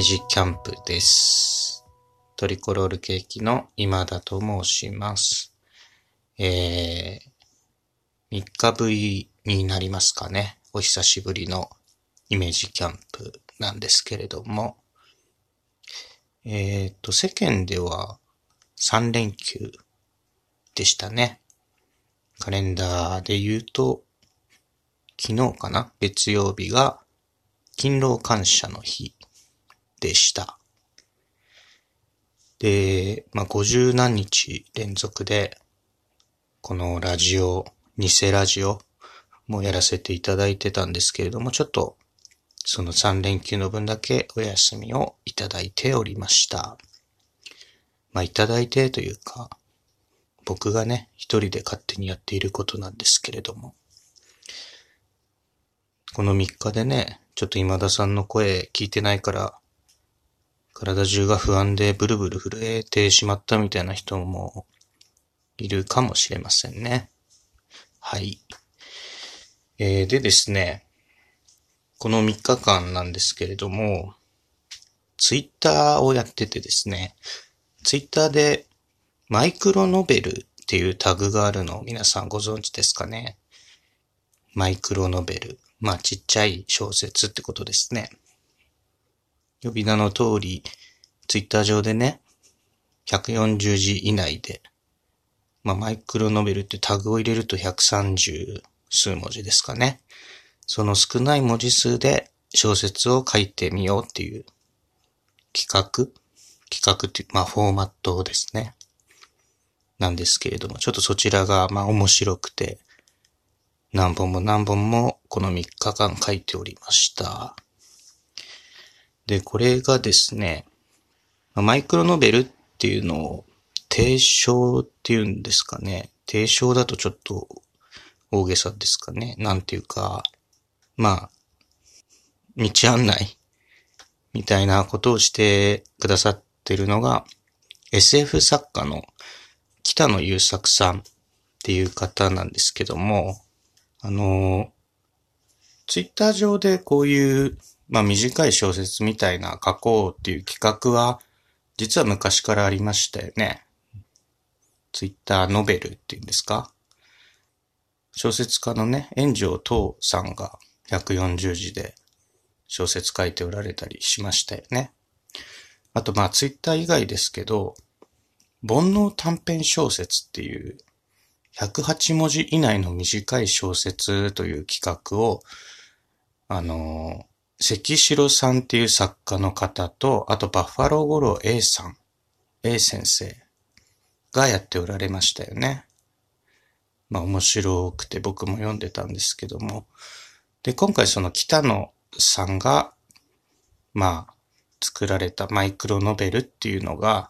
メージキャンプです。トリコロールケーキの今田と申します。えー、3日ぶりになりますかね。お久しぶりのイメージキャンプなんですけれども、えーと、世間では3連休でしたね。カレンダーで言うと、昨日かな？月曜日が勤労感謝の日でした。で、まあ、50何日連続で、このラジオ、偽ラジオもやらせていただいてたんですけれども、ちょっと、その3連休の分だけお休みをいただいておりました。まあ、いただいてというか、僕がね、一人で勝手にやっていることなんですけれども、この3日でね、ちょっと今田さんの声聞いてないから、体中が不安でブルブル震えてしまったみたいな人もいるかもしれませんね。はい。えー、でですね、この3日間なんですけれども、ツイッターをやっててですね、ツイッターでマイクロノベルっていうタグがあるのを皆さんご存知ですかね？マイクロノベル。まあちっちゃい小説ってことですね。呼び名の通り、ツイッター上でね、140字以内で、まあマイクロノベルってタグを入れると130数文字ですかね。その少ない文字数で小説を書いてみようっていう企画企画っていう、まあフォーマットですね。なんですけれども、ちょっとそちらがまあ面白くて、何本も何本もこの3日間書いておりました。で、これがですね、マイクロノベルっていうのを提唱っていうんですかね。提唱だとちょっと大げさですかね。なんていうか、まあ、道案内みたいなことをしてくださってるのが SF 作家の北野優作さんっていう方なんですけども、あの、ツイッター上でこういう、まあ短い小説みたいな書こうっていう企画は、実は昔からありましたよね。ツイッターノベルっていうんですか？小説家のね、炎上東さんが140字で小説書いておられたりしましたよね。あとまあツイッター以外ですけど、煩悩短編小説っていう108文字以内の短い小説という企画を、あの、関城さんっていう作家の方と、あとバッファローゴロー A さん、A 先生がやっておられましたよね。まあ面白くて僕も読んでたんですけども。で、今回その北野さんが、まあ、作られたマイクロノベルっていうのが、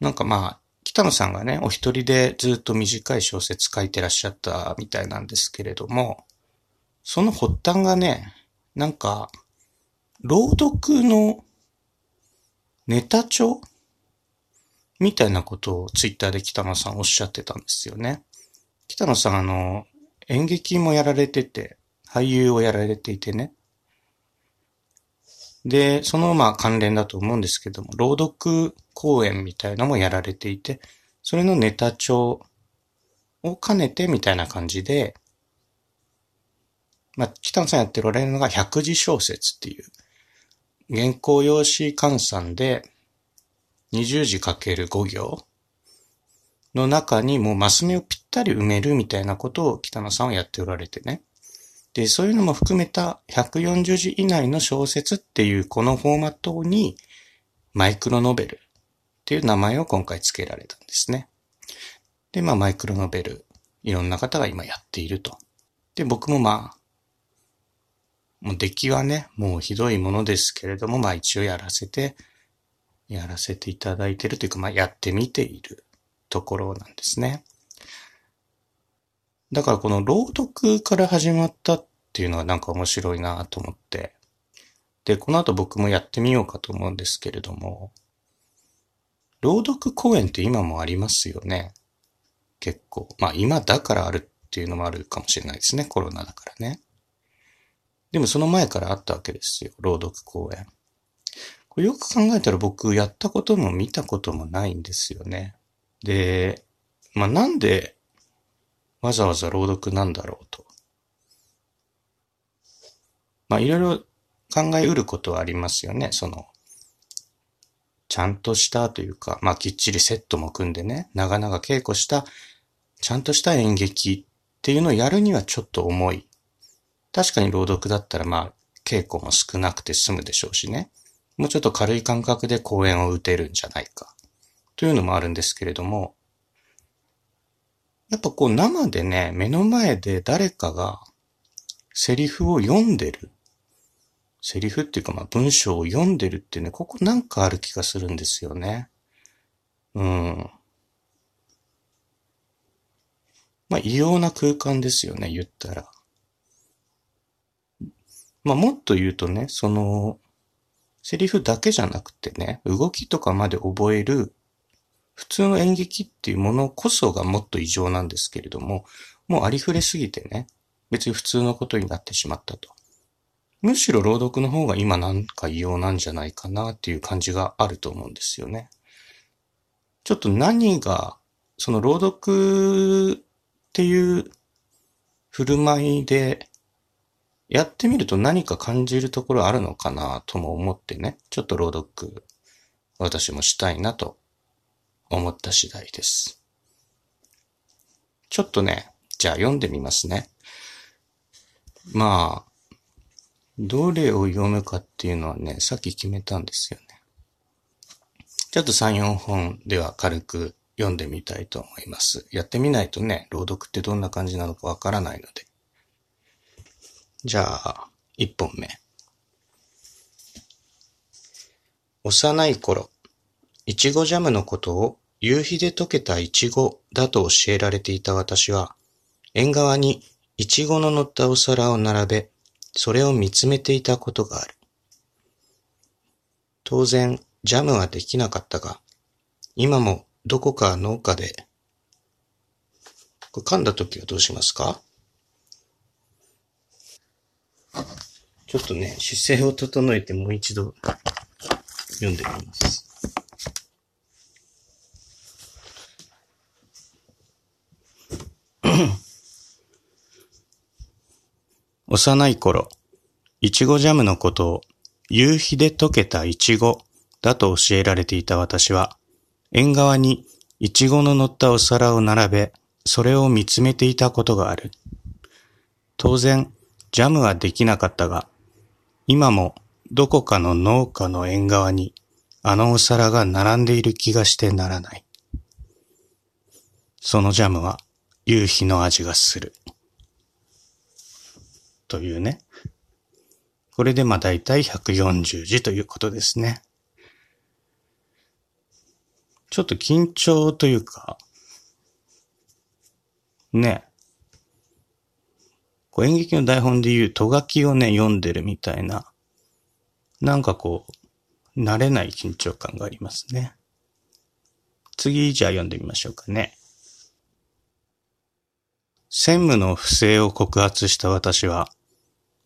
なんかまあ、北野さんがね、お一人でずっと短い小説書いてらっしゃったみたいなんですけれども、その発端がね、なんか、朗読のネタ帳みたいなことをツイッターで北野さんおっしゃってたんですよね。北野さんあの、演劇もやられてて、俳優をやられていてね。で、そのまあ関連だと思うんですけども、朗読公演みたいなのもやられていて、それのネタ帳を兼ねてみたいな感じで、まあ、北野さんやっておられるのが百字小説っていう、原稿用紙換算で20字かける5行の中にもうマス目をぴったり埋めるみたいなことを北野さんはやっておられてね。で、そういうのも含めた140字以内の小説っていうこのフォーマットにマイクロノベルっていう名前を今回付けられたんですね。で、まあマイクロノベル、いろんな方が今やっていると。で、僕もまあ、もう出来はね、もうひどいものですけれども、まあ一応やらせて、やらせていただいてるというか、まあやってみているところなんですね。だからこの朗読から始まったっていうのはなんか面白いなと思って。で、この後僕もやってみようかと思うんですけれども、朗読公演って今もありますよね。結構。まあ今だからあるっていうのもあるかもしれないですね。コロナだからね。でもその前からあったわけですよ。朗読公演。これよく考えたら僕やったことも見たこともないんですよね。で、まあ、なんでわざわざ朗読なんだろうと。まあ、いろいろ考えうることはありますよね。その、ちゃんとしたというか、まあ、きっちりセットも組んでね、長々稽古した、ちゃんとした演劇っていうのをやるにはちょっと重い。確かに朗読だったらまあ、稽古も少なくて済むでしょうしね。もうちょっと軽い感覚で公演を打てるんじゃないか。というのもあるんですけれども、やっぱこう生でね、目の前で誰かがセリフを読んでる。セリフっていうかまあ文章を読んでるっていうね、ここなんかある気がするんですよね。うん。まあ異様な空間ですよね、言ったら。まあもっと言うとね、その、セリフだけじゃなくてね、動きとかまで覚える普通の演劇っていうものこそがもっと異常なんですけれども、もうありふれすぎてね、別に普通のことになってしまったと。むしろ朗読の方が今なんか異様なんじゃないかなっていう感じがあると思うんですよね。ちょっと何が、その朗読っていう振る舞いでやってみると何か感じるところあるのかなとも思ってね、ちょっと朗読私もしたいなと思った次第です。ちょっとね、じゃあ読んでみますね。まあ、どれを読むかっていうのはね、さっき決めたんですよね。ちょっと3、4本では軽く読んでみたいと思います。やってみないとね、朗読ってどんな感じなのかわからないので。じゃあ、1本目。幼い頃、いちごジャムのことを夕日で溶けたいちごだと教えられていた私は、縁側にいちごの乗ったお皿を並べ、それを見つめていたことがある。当然、ジャムはできなかったが、今もどこか農家で、噛んだ時はどうしますか？ちょっとね、姿勢を整えてもう一度読んでみます。幼い頃、いちごジャムのことを夕日で溶けたいちごだと教えられていた私は、縁側にいちごの乗ったお皿を並べ、それを見つめていたことがある。当然、ジャムはできなかったが、今もどこかの農家の縁側にあのお皿が並んでいる気がしてならない。そのジャムは夕日の味がする。というね。これでまあ大体140字ということですね。ちょっと緊張というか、ね。こう演劇の台本で言うと書きをね、読んでるみたいな、なんかこう、慣れない緊張感がありますね。次、じゃあ読んでみましょうかね。専務の不正を告発した私は、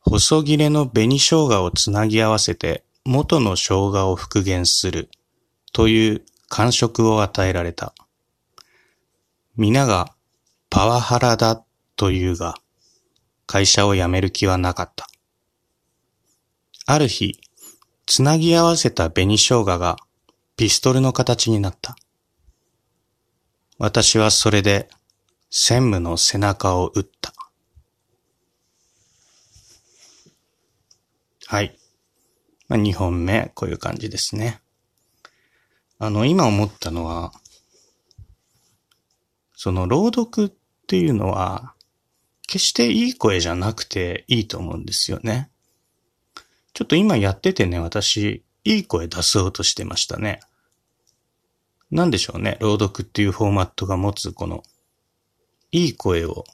細切れの紅生姜をつなぎ合わせて元の生姜を復元するという感触を与えられた。皆がパワハラだというが、会社を辞める気はなかった。ある日、つなぎ合わせた紅生姜がピストルの形になった。私はそれで専務の背中を撃った。はい。まあ、2本目、こういう感じですね。あの、今思ったのは、その朗読っていうのは、決していい声じゃなくていいと思うんですよね。ちょっと今やっててね、私、いい声出そうとしてましたね。なんでしょうね、朗読っていうフォーマットが持つこの、いい声を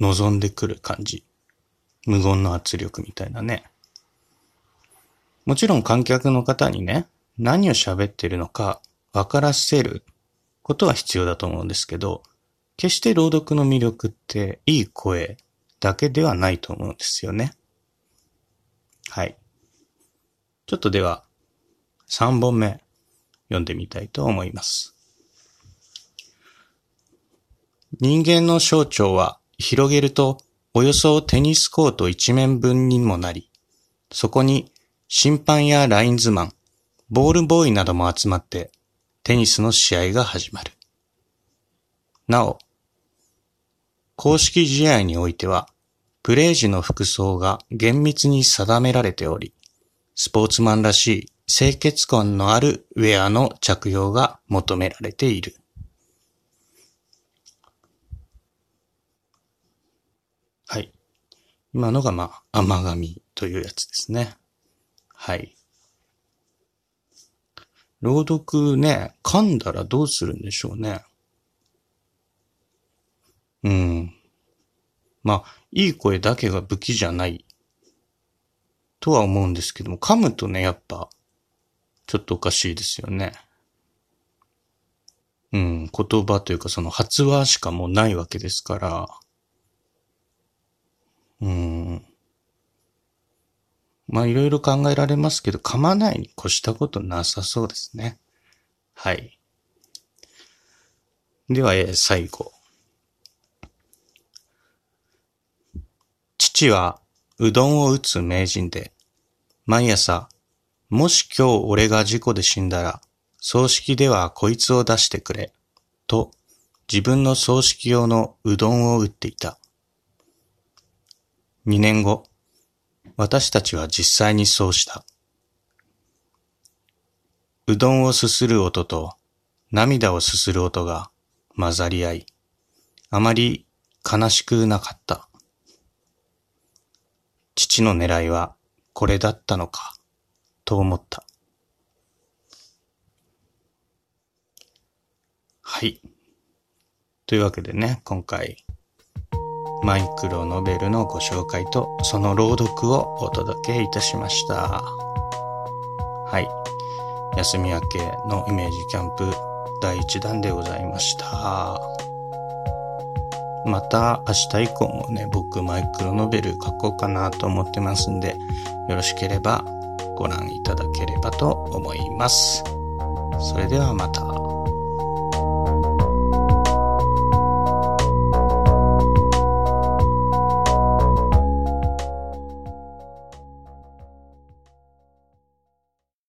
望んでくる感じ。無言の圧力みたいなね。もちろん観客の方にね、何を喋ってるのか分からせることは必要だと思うんですけど、決して朗読の魅力っていい声だけではないと思うんですよね。はい。ちょっとでは、3本目読んでみたいと思います。人間の小腸は広げるとおよそテニスコート一面分にもなり、そこに審判やラインズマン、ボールボーイなども集まってテニスの試合が始まる。なお、公式試合においては、プレー時の服装が厳密に定められており、スポーツマンらしい清潔感のあるウェアの着用が求められている。はい。今のがまあ、甘神というやつですね。はい。朗読ね、噛んだらどうするんでしょうね。うん。まあ、いい声だけが武器じゃないとは思うんですけども、噛むとね、やっぱ、ちょっとおかしいですよね。うん、言葉というかその発話しかもうないわけですから、うん。まあいろいろ考えられますけど、噛まないに越したことなさそうですね。はい。では、えー、最後。父はうどんを打つ名人で、毎朝、もし今日俺が事故で死んだら、葬式ではこいつを出してくれ、と自分の葬式用のうどんを打っていた。二年後、私たちは実際にそうした。うどんをすする音と涙をすする音が混ざり合い、あまり悲しくなかった。父の狙いはこれだったのか、と思った。はい。というわけでね、今回、マイクロノベルのご紹介とその朗読をお届けいたしました。はい。休み明けのイメージキャンプ第1弾でございました。また明日以降もね、僕マイクロノベル書こうかなと思ってますんで、よろしければご覧いただければと思います。それではまた。